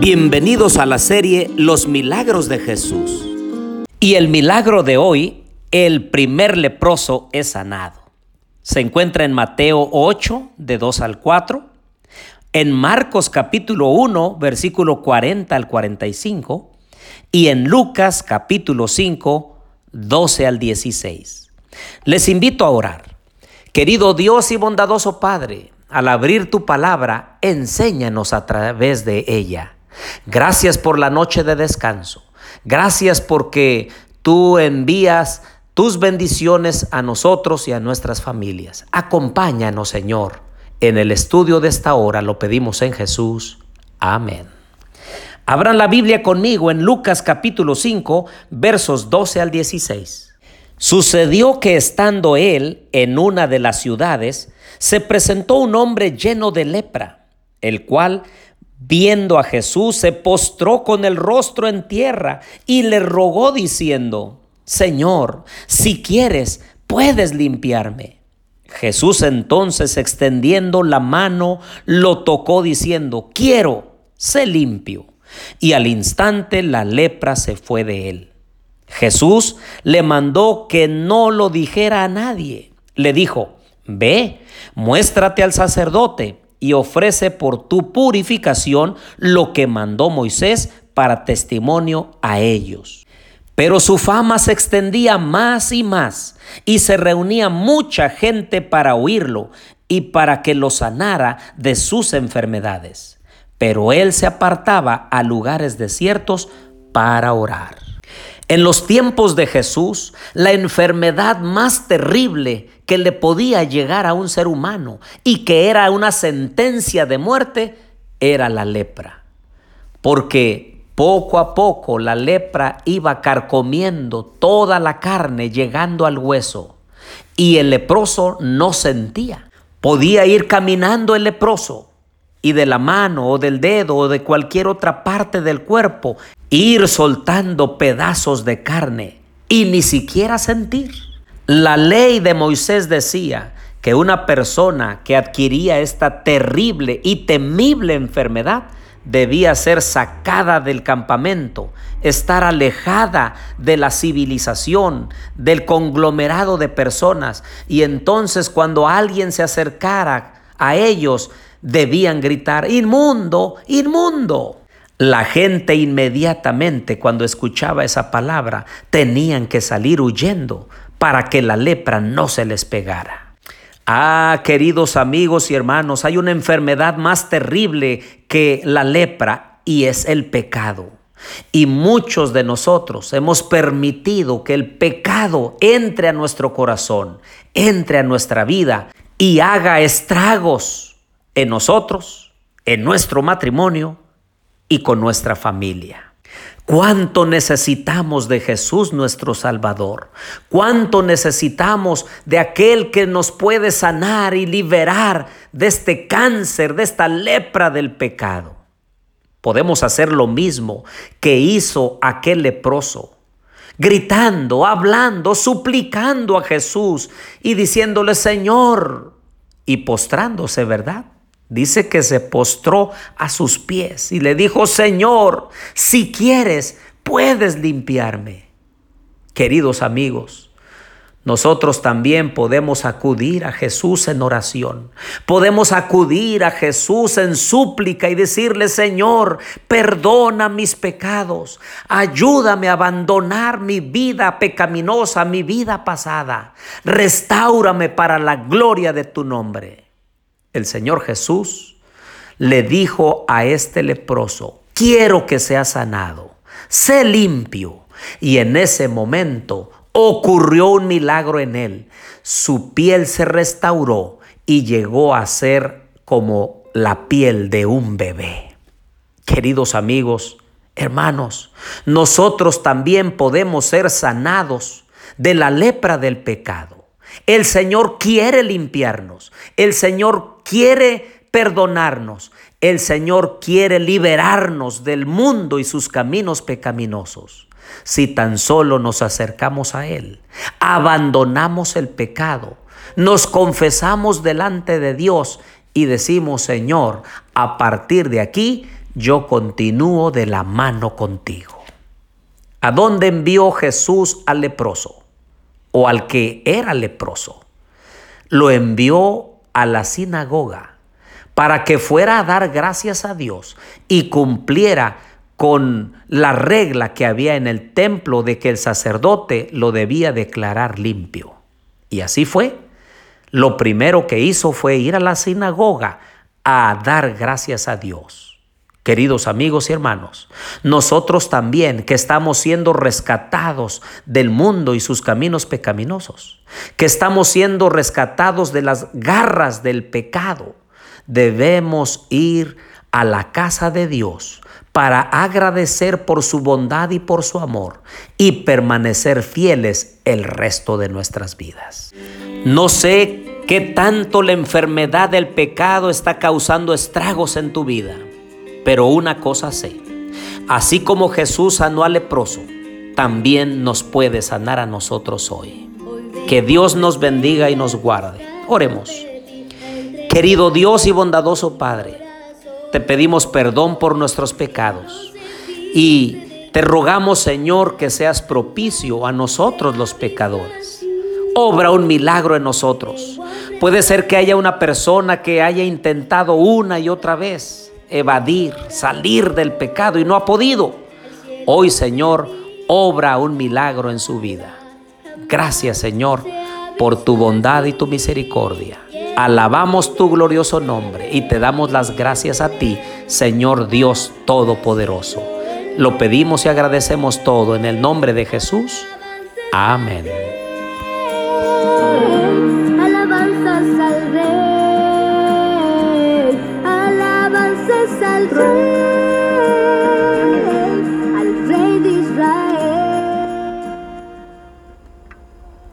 Bienvenidos a la serie Los Milagros de Jesús. Y el milagro de hoy, el primer leproso es sanado. Se encuentra en Mateo 8, de 2 al 4, en Marcos capítulo 1, versículo 40 al 45, y en Lucas capítulo 5, 12 al 16. Les invito a orar. Querido Dios y bondadoso Padre, al abrir tu palabra, enséñanos a través de ella. Gracias por la noche de descanso. Gracias porque tú envías tus bendiciones a nosotros y a nuestras familias. Acompáñanos, Señor. En el estudio de esta hora lo pedimos en Jesús. Amén. Abran la Biblia conmigo en Lucas capítulo 5, versos 12 al 16. Sucedió que estando él en una de las ciudades, se presentó un hombre lleno de lepra, el cual Viendo a Jesús, se postró con el rostro en tierra y le rogó diciendo, Señor, si quieres, puedes limpiarme. Jesús entonces, extendiendo la mano, lo tocó diciendo, quiero, sé limpio. Y al instante la lepra se fue de él. Jesús le mandó que no lo dijera a nadie. Le dijo, ve, muéstrate al sacerdote y ofrece por tu purificación lo que mandó Moisés para testimonio a ellos. Pero su fama se extendía más y más, y se reunía mucha gente para oírlo y para que lo sanara de sus enfermedades. Pero él se apartaba a lugares desiertos para orar. En los tiempos de Jesús, la enfermedad más terrible que le podía llegar a un ser humano y que era una sentencia de muerte era la lepra. Porque poco a poco la lepra iba carcomiendo toda la carne llegando al hueso y el leproso no sentía. Podía ir caminando el leproso y de la mano o del dedo o de cualquier otra parte del cuerpo ir soltando pedazos de carne y ni siquiera sentir. La ley de Moisés decía que una persona que adquiría esta terrible y temible enfermedad debía ser sacada del campamento, estar alejada de la civilización, del conglomerado de personas, y entonces cuando alguien se acercara a ellos, debían gritar, inmundo, inmundo. La gente inmediatamente cuando escuchaba esa palabra tenían que salir huyendo para que la lepra no se les pegara. Ah, queridos amigos y hermanos, hay una enfermedad más terrible que la lepra y es el pecado. Y muchos de nosotros hemos permitido que el pecado entre a nuestro corazón, entre a nuestra vida y haga estragos en nosotros, en nuestro matrimonio, y con nuestra familia. Cuánto necesitamos de Jesús nuestro Salvador. Cuánto necesitamos de aquel que nos puede sanar y liberar de este cáncer, de esta lepra del pecado. Podemos hacer lo mismo que hizo aquel leproso, gritando, hablando, suplicando a Jesús y diciéndole, Señor, y postrándose, ¿verdad? Dice que se postró a sus pies y le dijo, Señor, si quieres, puedes limpiarme. Queridos amigos, nosotros también podemos acudir a Jesús en oración. Podemos acudir a Jesús en súplica y decirle, Señor, perdona mis pecados. Ayúdame a abandonar mi vida pecaminosa, mi vida pasada. Restáurame para la gloria de tu nombre el Señor Jesús le dijo a este leproso, quiero que sea sanado, sé limpio. Y en ese momento ocurrió un milagro en él. Su piel se restauró y llegó a ser como la piel de un bebé. Queridos amigos, hermanos, nosotros también podemos ser sanados de la lepra del pecado. El Señor quiere limpiarnos. El Señor quiere perdonarnos. El Señor quiere liberarnos del mundo y sus caminos pecaminosos. si tan solo nos acercamos a Él, abandonamos el pecado, nos confesamos delante de Dios y decimos, Señor, a partir de aquí yo continúo de la mano contigo. ¿A dónde envió Jesús al leproso? O al que era leproso. Lo envió a la sinagoga para que fuera a dar gracias a Dios y cumpliera con la regla que había en el templo de que el sacerdote lo debía declarar limpio. Y así fue. Lo primero que hizo fue ir a la sinagoga a dar gracias a Dios. Queridos amigos y hermanos, nosotros también que estamos siendo rescatados del mundo y sus caminos pecaminosos, que estamos siendo rescatados de las garras del pecado, debemos ir a la casa de Dios para agradecer por su bondad y por su amor y permanecer fieles el resto de nuestras vidas. No sé qué tanto la enfermedad del pecado está causando estragos en tu vida, pero una cosa sé, así como Jesús sanó al leproso, también nos puede sanar a nosotros hoy. Que Dios nos bendiga y nos guarde. Oremos. Querido Dios y bondadoso Padre, te pedimos perdón por nuestros pecados y te rogamos, Señor, que seas propicio a nosotros los pecadores. Obra un milagro en nosotros. Puede ser que haya una persona que haya intentado una y otra vez evadir, salir del pecado y no ha podido. Hoy, Señor, obra un milagro en su vida. Gracias, Señor, por tu bondad y tu misericordia. Alabamos tu glorioso nombre y te damos las gracias a ti, Señor Dios Todopoderoso. Lo pedimos y agradecemos todo en el nombre de Jesús. Amén.